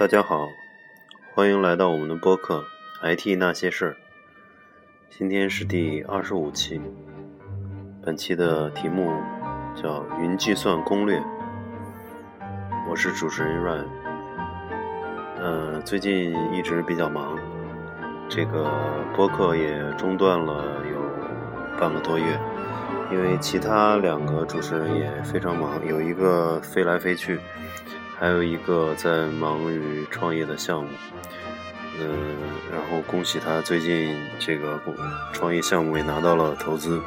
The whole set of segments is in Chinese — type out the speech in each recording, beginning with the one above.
大家好，欢迎来到我们的播客《IT 那些事儿》。今天是第二十五期，本期的题目叫“云计算攻略”。我是主持人 Ryan。嗯，最近一直比较忙，这个播客也中断了有半个多月，因为其他两个主持人也非常忙，有一个飞来飞去。还有一个在忙于创业的项目，嗯，然后恭喜他最近这个创业项目也拿到了投资，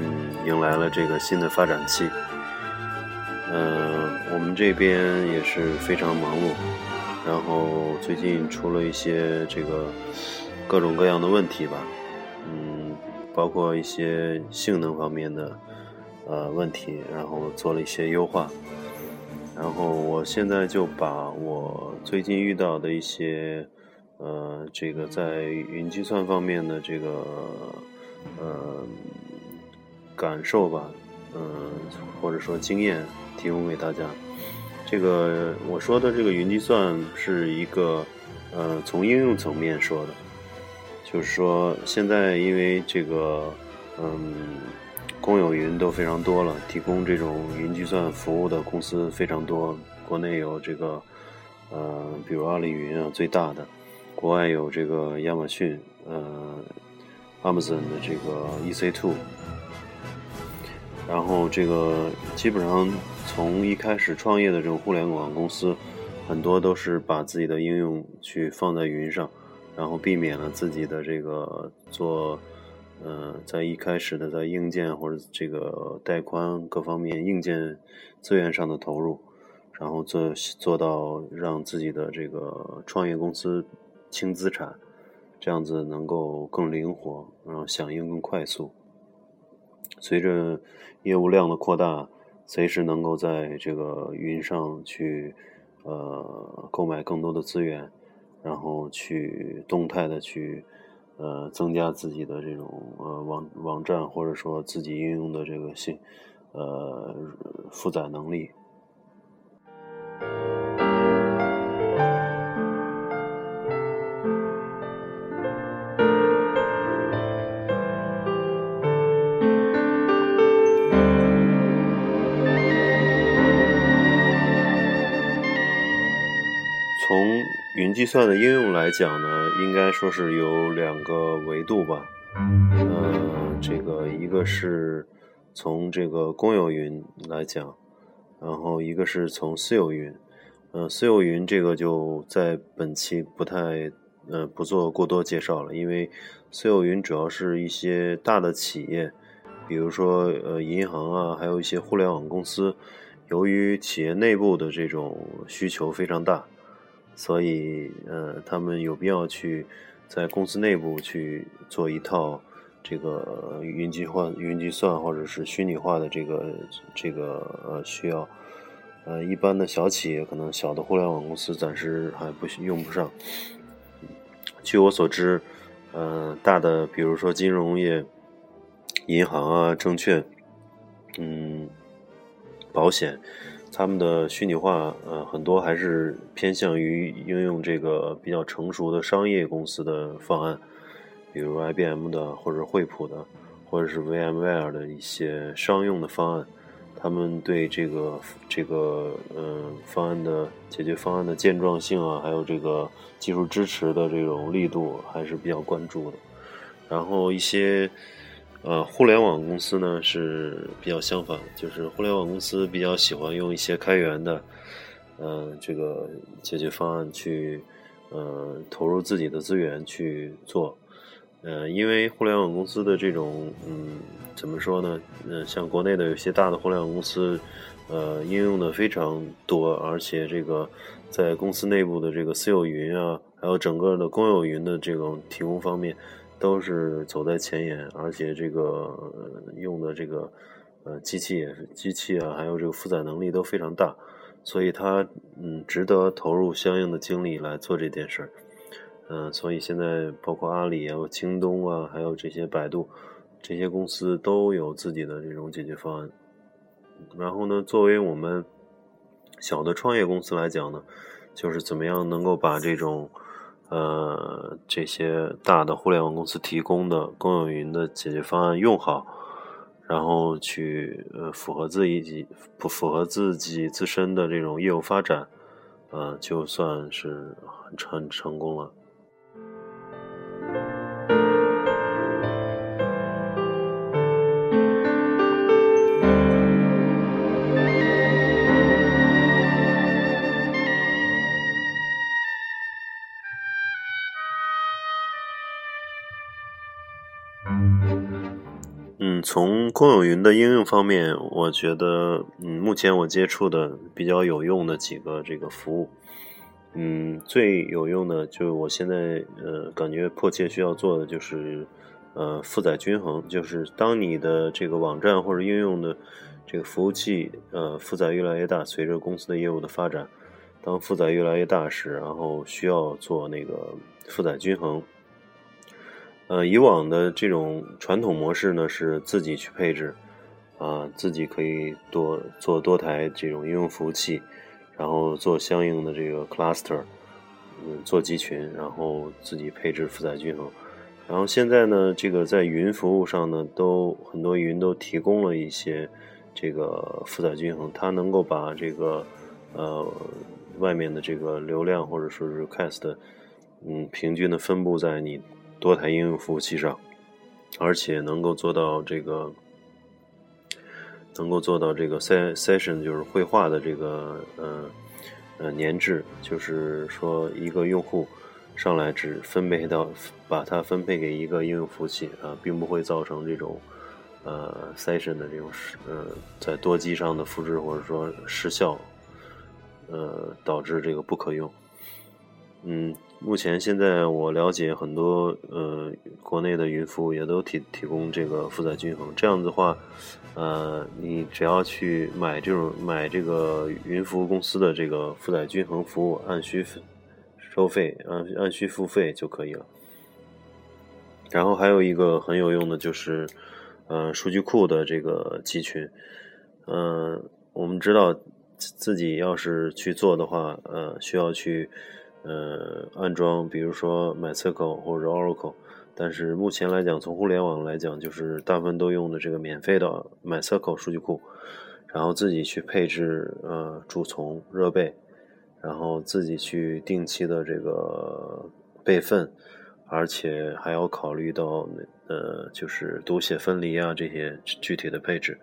嗯，迎来了这个新的发展期。嗯，我们这边也是非常忙碌，然后最近出了一些这个各种各样的问题吧，嗯，包括一些性能方面的呃问题，然后做了一些优化。然后我现在就把我最近遇到的一些，呃，这个在云计算方面的这个，呃，感受吧，嗯，或者说经验提供给大家。这个我说的这个云计算是一个，呃，从应用层面说的，就是说现在因为这个，嗯。公有云都非常多了，提供这种云计算服务的公司非常多。国内有这个，呃，比如阿里云啊，最大的；国外有这个亚马逊，呃，Amazon 的这个 EC2。然后这个基本上从一开始创业的这种互联网公司，很多都是把自己的应用去放在云上，然后避免了自己的这个做。呃，在一开始的在硬件或者这个带宽各方面硬件资源上的投入，然后做做到让自己的这个创业公司轻资产，这样子能够更灵活，然后响应更快速。随着业务量的扩大，随时能够在这个云上去呃购买更多的资源，然后去动态的去。呃，增加自己的这种呃网网站，或者说自己应用的这个性呃负载能力。云计算的应用来讲呢，应该说是有两个维度吧。嗯，这个一个是从这个公有云来讲，然后一个是从私有云。嗯，私有云这个就在本期不太呃不做过多介绍了，因为私有云主要是一些大的企业，比如说呃银行啊，还有一些互联网公司，由于企业内部的这种需求非常大。所以，呃，他们有必要去在公司内部去做一套这个云计算、云计算或者是虚拟化的这个这个呃需要。呃，一般的小企业可能小的互联网公司暂时还不用不上。据我所知，呃，大的比如说金融业、银行啊、证券，嗯，保险。他们的虚拟化，呃，很多还是偏向于应用这个比较成熟的商业公司的方案，比如 IBM 的，或者惠普的，或者是 VMware 的一些商用的方案。他们对这个这个呃方案的解决方案的健壮性啊，还有这个技术支持的这种力度，还是比较关注的。然后一些。呃，互联网公司呢是比较相反，就是互联网公司比较喜欢用一些开源的，呃，这个解决方案去，呃，投入自己的资源去做，呃，因为互联网公司的这种，嗯，怎么说呢？嗯，像国内的有些大的互联网公司，呃，应用的非常多，而且这个在公司内部的这个私有云啊，还有整个的公有云的这种提供方面。都是走在前沿，而且这个用的这个呃机器也是机器啊，还有这个负载能力都非常大，所以它嗯值得投入相应的精力来做这件事儿。嗯，所以现在包括阿里啊、京东啊，还有这些百度这些公司都有自己的这种解决方案。然后呢，作为我们小的创业公司来讲呢，就是怎么样能够把这种呃这些大的互联网公司提供的公有云的解决方案用好，然后去呃符合自己不符合自己自身的这种业务发展，呃就算是很很成功了。嗯，从公有云的应用方面，我觉得，嗯，目前我接触的比较有用的几个这个服务，嗯，最有用的就我现在呃感觉迫切需要做的就是，呃，负载均衡，就是当你的这个网站或者应用的这个服务器呃负载越来越大，随着公司的业务的发展，当负载越来越大时，然后需要做那个负载均衡。呃，以往的这种传统模式呢，是自己去配置，啊，自己可以多做多台这种应用服务器，然后做相应的这个 cluster，嗯，做集群，然后自己配置负载均衡。然后现在呢，这个在云服务上呢，都很多云都提供了一些这个负载均衡，它能够把这个呃外面的这个流量或者说是 cast，嗯，平均的分布在你。多台应用服务器上，而且能够做到这个，能够做到这个 session 就是绘画的这个呃呃粘制，就是说一个用户上来只分配到把它分配给一个应用服务器啊，并不会造成这种呃 session 的这种呃在多机上的复制或者说失效，呃导致这个不可用，嗯。目前现在我了解很多呃国内的云服务也都提提供这个负载均衡，这样子的话，呃你只要去买这种买这个云服务公司的这个负载均衡服务，按需收费，按按需付费就可以了。然后还有一个很有用的就是呃数据库的这个集群，嗯我们知道自己要是去做的话，呃需要去。呃，安装，比如说 MySQL 或者 Oracle，但是目前来讲，从互联网来讲，就是大部分都用的这个免费的 MySQL 数据库，然后自己去配置呃主从热备，然后自己去定期的这个 备份，而且还要考虑到呃就是读写分离啊这些具体的配置，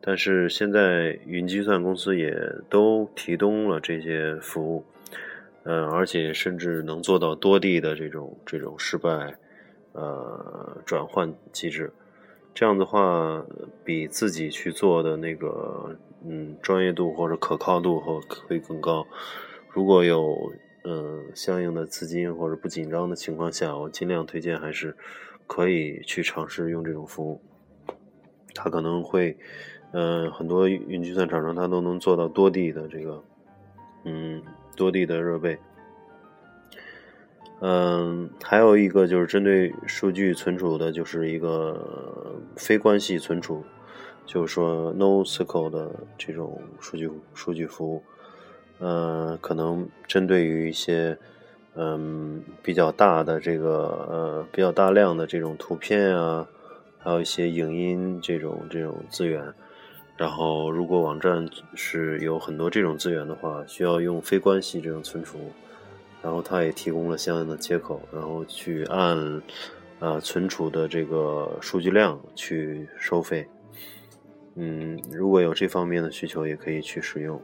但是现在云计算公司也都提供了这些服务。嗯，而且甚至能做到多地的这种这种失败，呃，转换机制，这样的话比自己去做的那个，嗯，专业度或者可靠度会会更高。如果有嗯相应的资金或者不紧张的情况下，我尽量推荐还是可以去尝试用这种服务。它可能会，嗯，很多云计算厂商它都能做到多地的这个，嗯。多地的热备，嗯，还有一个就是针对数据存储的，就是一个非关系存储，就是说 NoSQL 的这种数据数据服务，嗯，可能针对于一些嗯比较大的这个呃比较大量的这种图片啊，还有一些影音这种这种资源。然后，如果网站是有很多这种资源的话，需要用非关系这种存储，然后它也提供了相应的接口，然后去按呃存储的这个数据量去收费。嗯，如果有这方面的需求，也可以去使用。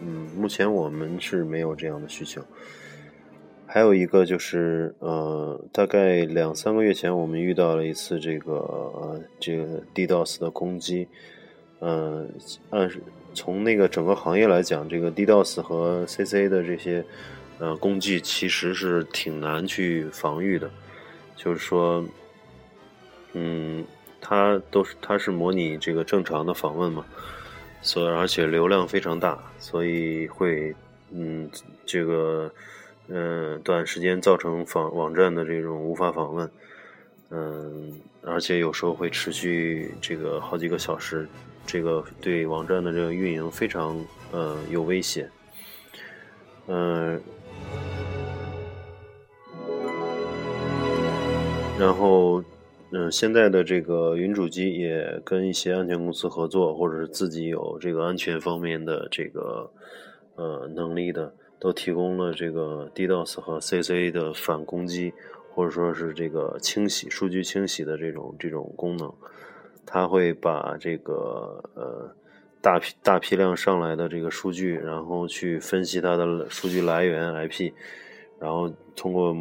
嗯，目前我们是没有这样的需求。还有一个就是，呃，大概两三个月前，我们遇到了一次这个呃这个 DDoS 的攻击。嗯，按从那个整个行业来讲，这个 DDoS 和 CC 的这些呃攻击其实是挺难去防御的。就是说，嗯，它都是它是模拟这个正常的访问嘛，所以而且流量非常大，所以会嗯这个嗯短时间造成访网站的这种无法访问，嗯，而且有时候会持续这个好几个小时。这个对网站的这个运营非常呃有威胁，嗯，然后，嗯，现在的这个云主机也跟一些安全公司合作，或者是自己有这个安全方面的这个呃能力的，都提供了这个 DDoS 和 CC 的反攻击，或者说是这个清洗数据清洗的这种这种功能。他会把这个呃大批大批量上来的这个数据，然后去分析它的数据来源 IP，然后通过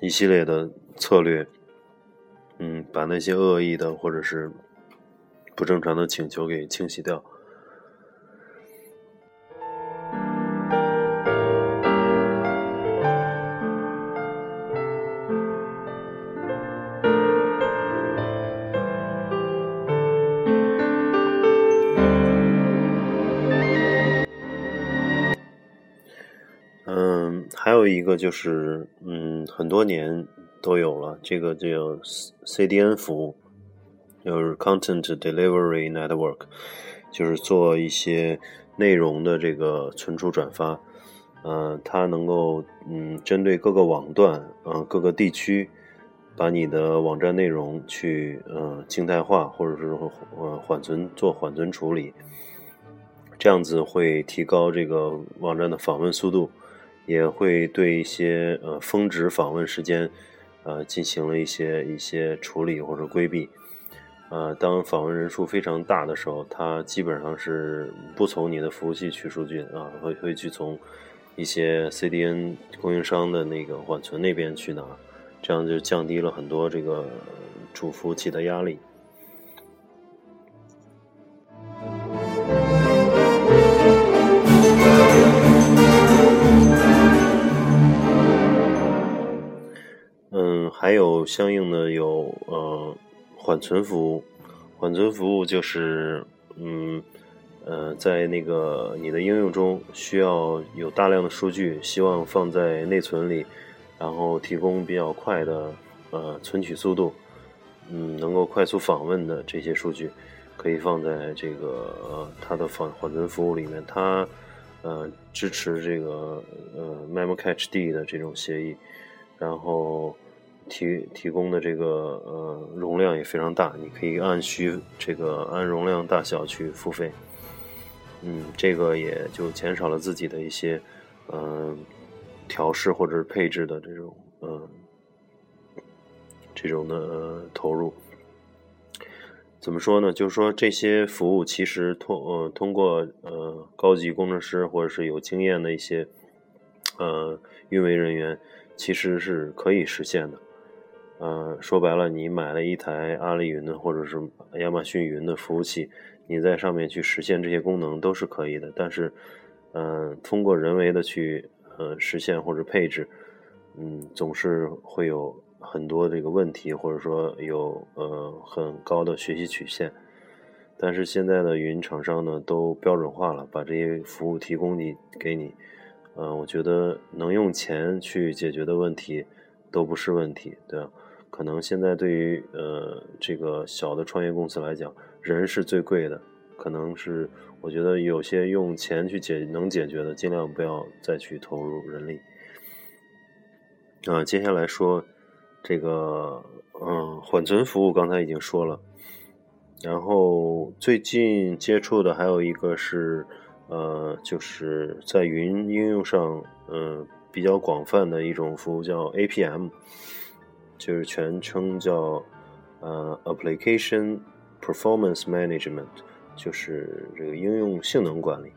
一系列的策略，嗯，把那些恶意的或者是不正常的请求给清洗掉。一个就是，嗯，很多年都有了，这个叫 CDN 服务，就是 Content Delivery Network，就是做一些内容的这个存储转发，呃，它能够嗯针对各个网段，嗯，各个地区，把你的网站内容去呃静态化，或者是呃缓存做缓存处理，这样子会提高这个网站的访问速度。也会对一些呃峰值访问时间，呃进行了一些一些处理或者规避，呃，当访问人数非常大的时候，它基本上是不从你的服务器取数据啊，会会去从一些 CDN 供应商的那个缓存那边去拿，这样就降低了很多这个主服务器的压力。还有相应的有呃缓存服务，缓存服务就是嗯呃在那个你的应用中需要有大量的数据，希望放在内存里，然后提供比较快的呃存取速度，嗯能够快速访问的这些数据，可以放在这个呃它的缓缓存服务里面，它呃支持这个呃 MemCached 的这种协议，然后。提提供的这个呃容量也非常大，你可以按需这个按容量大小去付费，嗯，这个也就减少了自己的一些嗯调试或者是配置的这种嗯这种的投入。怎么说呢？就是说这些服务其实通呃通过呃高级工程师或者是有经验的一些呃运维人员，其实是可以实现的。呃，说白了，你买了一台阿里云的或者是亚马逊云的服务器，你在上面去实现这些功能都是可以的。但是，嗯，通过人为的去呃实现或者配置，嗯，总是会有很多这个问题，或者说有呃很高的学习曲线。但是现在的云厂商呢，都标准化了，把这些服务提供你给你。嗯，我觉得能用钱去解决的问题都不是问题，对吧？可能现在对于呃这个小的创业公司来讲，人是最贵的。可能是我觉得有些用钱去解能解决的，尽量不要再去投入人力。啊，接下来说这个嗯缓存服务，刚才已经说了。然后最近接触的还有一个是呃就是在云应用上嗯比较广泛的一种服务叫 APM。就是全称叫呃 Application Performance Management，就是这个应用性能管理。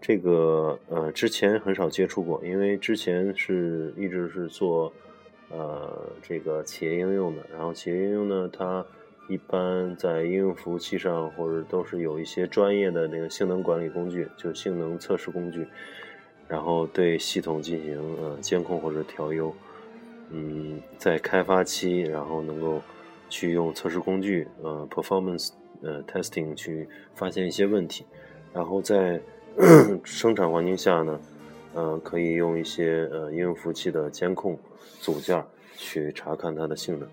这个呃之前很少接触过，因为之前是一直是做呃这个企业应用的，然后企业应用呢，它一般在应用服务器上或者都是有一些专业的那个性能管理工具，就性能测试工具，然后对系统进行呃监控或者调优。嗯，在开发期，然后能够去用测试工具，呃，performance，呃，testing 去发现一些问题，然后在 生产环境下呢，呃，可以用一些呃应用服务器的监控组件去查看它的性能。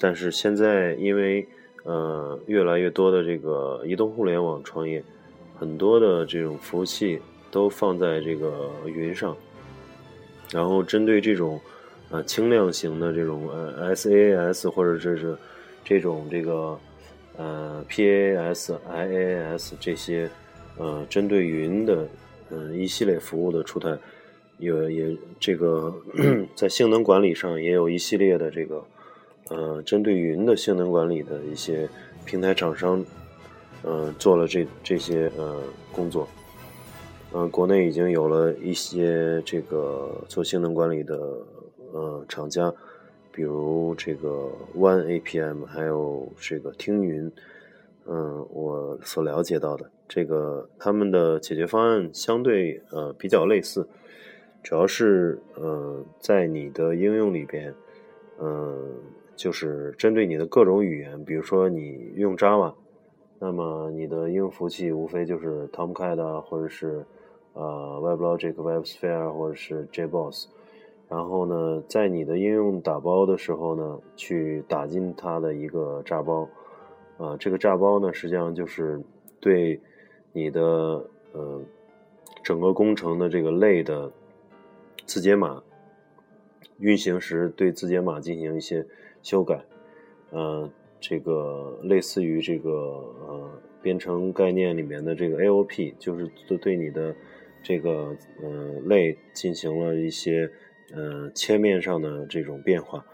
但是现在因为呃越来越多的这个移动互联网创业，很多的这种服务器。都放在这个云上，然后针对这种呃轻量型的这种呃 SaaS 或者这是这种这个呃 PAS、IAS 这些呃针对云的嗯一系列服务的出台，也也这个 在性能管理上也有一系列的这个呃针对云的性能管理的一些平台厂商。嗯，做了这这些呃工作，嗯，国内已经有了一些这个做性能管理的呃厂家，比如这个 One APM，还有这个听云，嗯，我所了解到的这个他们的解决方案相对呃比较类似，主要是呃在你的应用里边，嗯，就是针对你的各种语言，比如说你用 Java。那么你的应用服务器无非就是 Tomcat 或者是呃 WebLogic、WebSphere 或者是 JBoss，然后呢，在你的应用打包的时候呢，去打进它的一个炸包，啊，这个炸包呢，实际上就是对你的呃整个工程的这个类的字节码运行时，对字节码进行一些修改，呃。这个类似于这个呃编程概念里面的这个 AOP，就是对你的这个呃类进行了一些呃切面上的这种变化，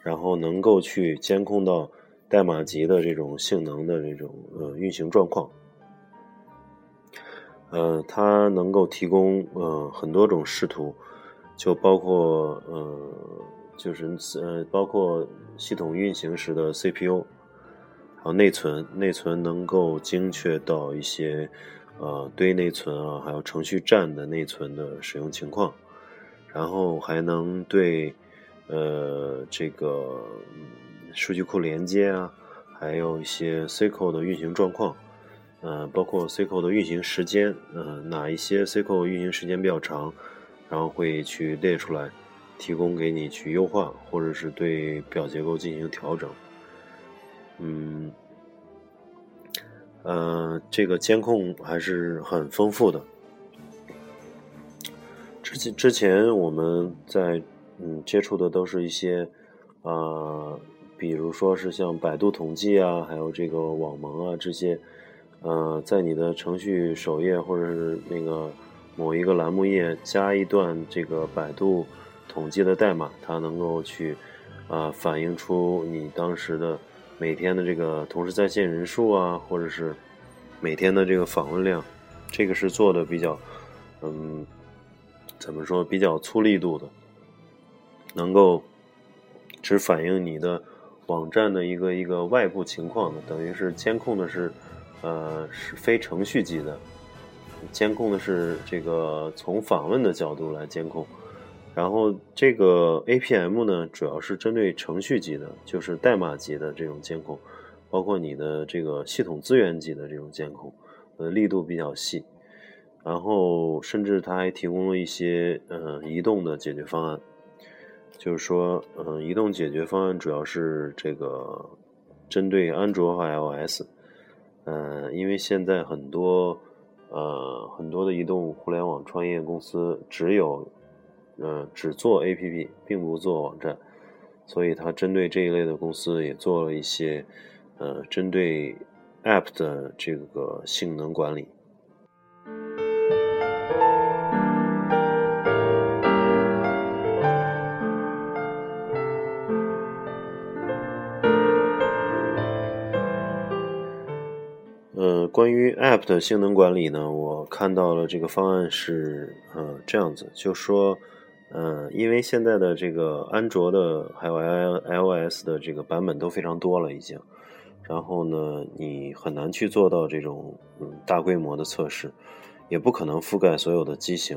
然后能够去监控到代码级的这种性能的这种呃运行状况。呃，它能够提供呃很多种视图，就包括呃就是呃包括。系统运行时的 CPU，还有内存，内存能够精确到一些呃堆内存啊，还有程序站的内存的使用情况，然后还能对呃这个数据库连接啊，还有一些 C 口的运行状况，呃，包括 C 口的运行时间，呃，哪一些 C 口运行时间比较长，然后会去列出来。提供给你去优化，或者是对表结构进行调整。嗯，呃，这个监控还是很丰富的。之前之前我们在嗯接触的都是一些啊，比如说是像百度统计啊，还有这个网盟啊这些，呃，在你的程序首页或者是那个某一个栏目页加一段这个百度。统计的代码，它能够去啊反映出你当时的每天的这个同时在线人数啊，或者是每天的这个访问量，这个是做的比较嗯怎么说比较粗力度的，能够只反映你的网站的一个一个外部情况的，等于是监控的是呃是非程序级的，监控的是这个从访问的角度来监控。然后这个 APM 呢，主要是针对程序级的，就是代码级的这种监控，包括你的这个系统资源级的这种监控，呃，力度比较细。然后甚至它还提供了一些呃移动的解决方案，就是说，嗯，移动解决方案主要是这个针对安卓和 iOS，嗯，因为现在很多呃很多的移动互联网创业公司只有。嗯，只做 APP，并不做网站，所以它针对这一类的公司也做了一些，呃，针对 App 的这个性能管理。关于 App 的性能管理呢，我看到了这个方案是，呃，这样子，就说。呃，因为现在的这个安卓的还有 iOS 的这个版本都非常多了，已经，然后呢，你很难去做到这种嗯大规模的测试，也不可能覆盖所有的机型。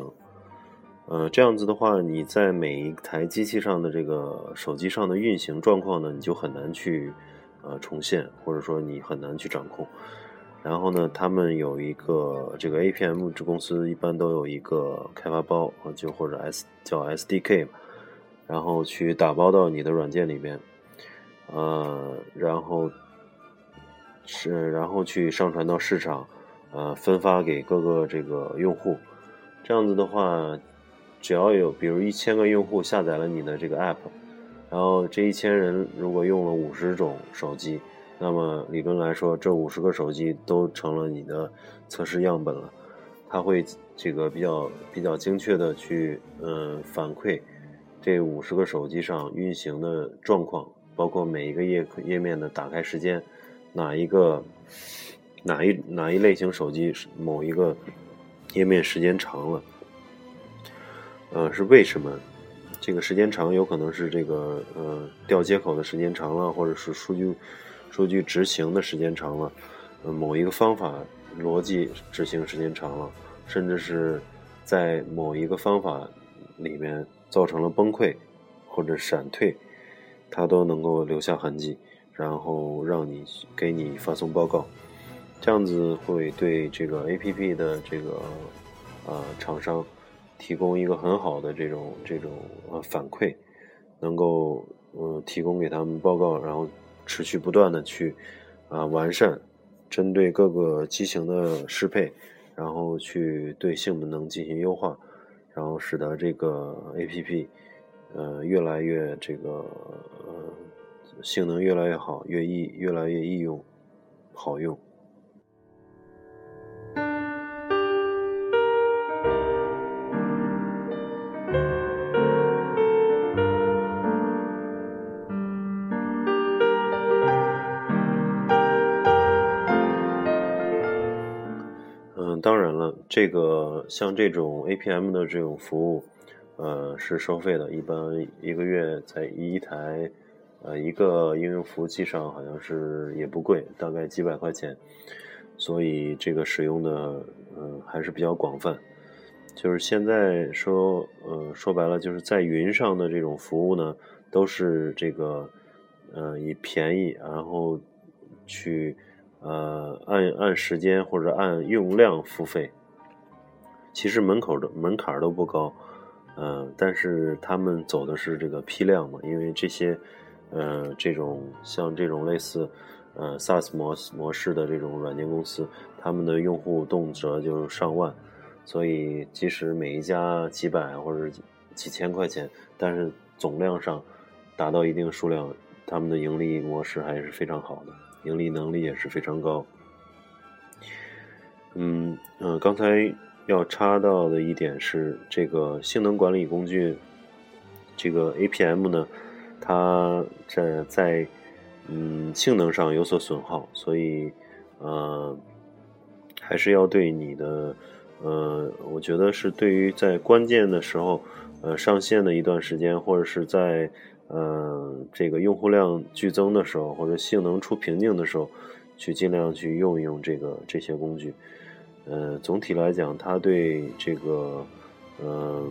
嗯，这样子的话，你在每一台机器上的这个手机上的运行状况呢，你就很难去呃重现，或者说你很难去掌控。然后呢，他们有一个这个 APM 这公司一般都有一个开发包啊，就或者 S 叫 SDK 然后去打包到你的软件里边，呃，然后是然后去上传到市场，呃，分发给各个这个用户，这样子的话，只要有比如一千个用户下载了你的这个 app，然后这一千人如果用了五十种手机，那么理论来说，这五十个手机都成了你的测试样本了。它会这个比较比较精确的去嗯反馈这五十个手机上运行的状况，包括每一个页页面的打开时间，哪一个哪一哪一类型手机某一个页面时间长了，呃是为什么？这个时间长有可能是这个呃调接口的时间长了，或者是数据数据执行的时间长了，呃某一个方法。逻辑执行时间长了，甚至是在某一个方法里面造成了崩溃或者闪退，它都能够留下痕迹，然后让你给你发送报告，这样子会对这个 APP 的这个呃厂商提供一个很好的这种这种呃反馈，能够呃提供给他们报告，然后持续不断的去啊完善。针对各个机型的适配，然后去对性能进行优化，然后使得这个 APP，呃，越来越这个呃性能越来越好，越易越来越易用，好用。这个像这种 APM 的这种服务，呃，是收费的，一般一个月在一台，呃，一个应用服务器上好像是也不贵，大概几百块钱，所以这个使用的，嗯，还是比较广泛。就是现在说，呃，说白了，就是在云上的这种服务呢，都是这个，呃，以便宜，然后去。呃，按按时间或者按用量付费，其实门口的门槛都不高，呃，但是他们走的是这个批量嘛，因为这些，呃，这种像这种类似，呃，SaaS 模模式的这种软件公司，他们的用户动辄就上万，所以即使每一家几百或者几千块钱，但是总量上达到一定数量，他们的盈利模式还是非常好的。盈利能力也是非常高。嗯嗯，刚才要插到的一点是，这个性能管理工具，这个 APM 呢，它在在嗯性能上有所损耗，所以呃还是要对你的呃，我觉得是对于在关键的时候呃上线的一段时间，或者是在。呃，这个用户量剧增的时候，或者性能出瓶颈的时候，去尽量去用一用这个这些工具。呃，总体来讲，它对这个，呃，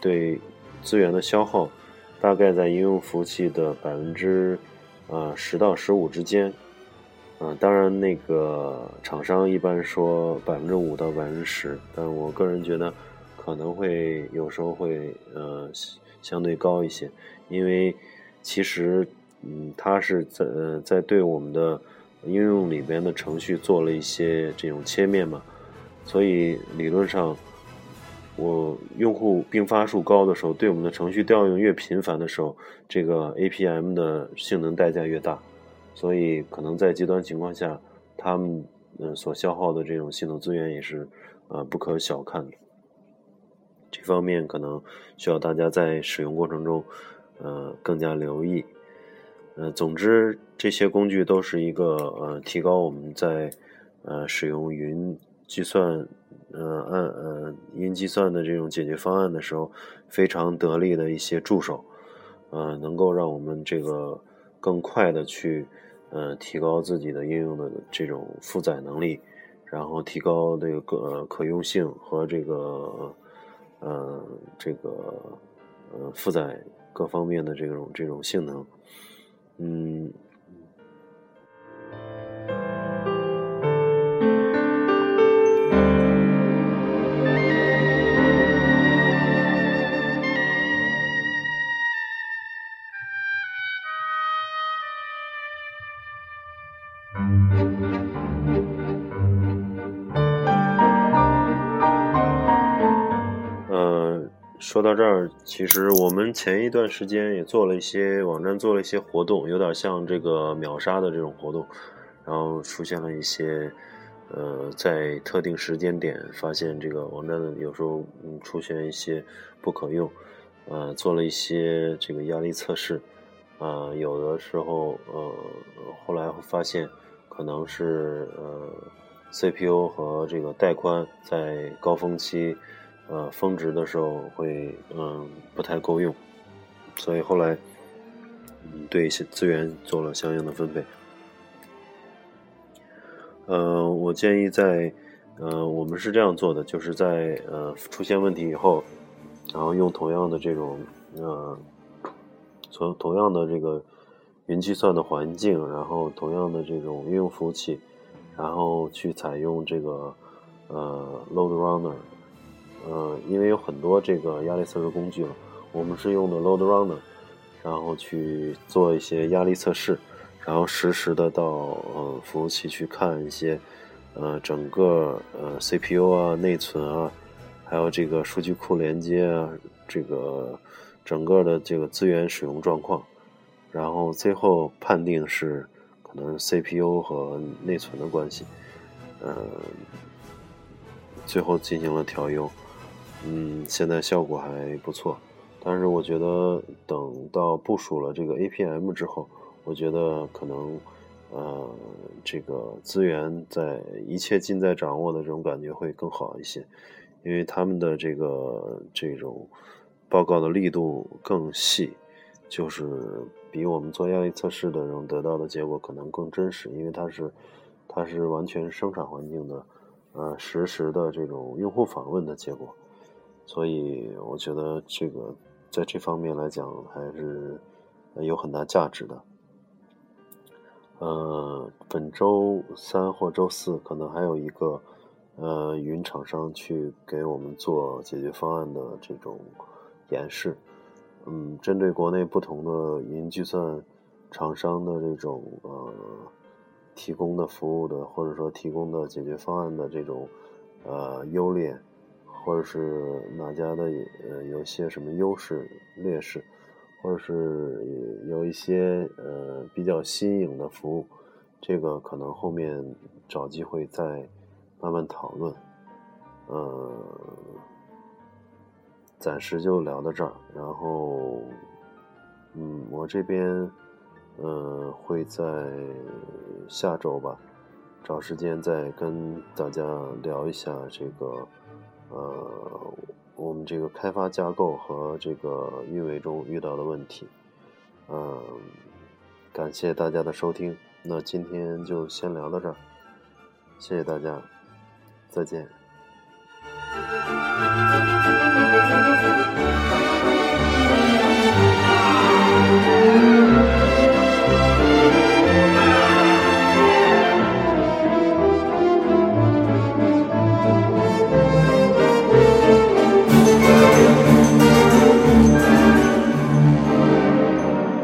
对资源的消耗，大概在应用服务器的百分之呃十到十五之间。嗯，当然，那个厂商一般说百分之五到百分之十，但我个人觉得可能会有时候会呃相对高一些。因为其实，嗯，它是在在对我们的应用里边的程序做了一些这种切面嘛，所以理论上，我用户并发数高的时候，对我们的程序调用越频繁的时候，这个 APM 的性能代价越大，所以可能在极端情况下，他们呃所消耗的这种系统资源也是呃不可小看的。这方面可能需要大家在使用过程中。呃，更加留意。呃，总之，这些工具都是一个呃，提高我们在呃使用云计算呃按呃云计算的这种解决方案的时候，非常得力的一些助手。呃，能够让我们这个更快的去呃提高自己的应用的这种负载能力，然后提高这个可用性和这个呃这个呃负载。各方面的这种这种性能，嗯。说到这儿，其实我们前一段时间也做了一些网站，做了一些活动，有点像这个秒杀的这种活动，然后出现了一些，呃，在特定时间点发现这个网站有时候嗯出现一些不可用，呃，做了一些这个压力测试，啊，有的时候呃后来发现可能是呃 CPU 和这个带宽在高峰期。呃，峰值的时候会嗯不太够用，所以后来嗯对一些资源做了相应的分配。呃，我建议在呃我们是这样做的，就是在呃出现问题以后，然后用同样的这种呃从同样的这个云计算的环境，然后同样的这种应用服务器，然后去采用这个呃 load runner。呃，因为有很多这个压力测试工具了，我们是用的 Load Runner，然后去做一些压力测试，然后实时的到呃服务器去看一些呃整个呃 CPU 啊、内存啊，还有这个数据库连接啊，这个整个的这个资源使用状况，然后最后判定是可能 CPU 和内存的关系，呃，最后进行了调优。嗯，现在效果还不错，但是我觉得等到部署了这个 APM 之后，我觉得可能，呃，这个资源在一切尽在掌握的这种感觉会更好一些，因为他们的这个这种报告的力度更细，就是比我们做压力测试的这种得到的结果可能更真实，因为它是它是完全生产环境的，呃，实时的这种用户访问的结果。所以我觉得这个在这方面来讲还是有很大价值的。呃，本周三或周四可能还有一个呃云厂商去给我们做解决方案的这种演示。嗯，针对国内不同的云计算厂商的这种呃提供的服务的或者说提供的解决方案的这种呃优劣。或者是哪家的呃有些什么优势劣势，或者是有一些呃比较新颖的服务，这个可能后面找机会再慢慢讨论。呃，暂时就聊到这儿，然后嗯，我这边呃会在下周吧，找时间再跟大家聊一下这个。呃，我们这个开发架构和这个运维中遇到的问题，嗯，感谢大家的收听，那今天就先聊到这儿，谢谢大家，再见。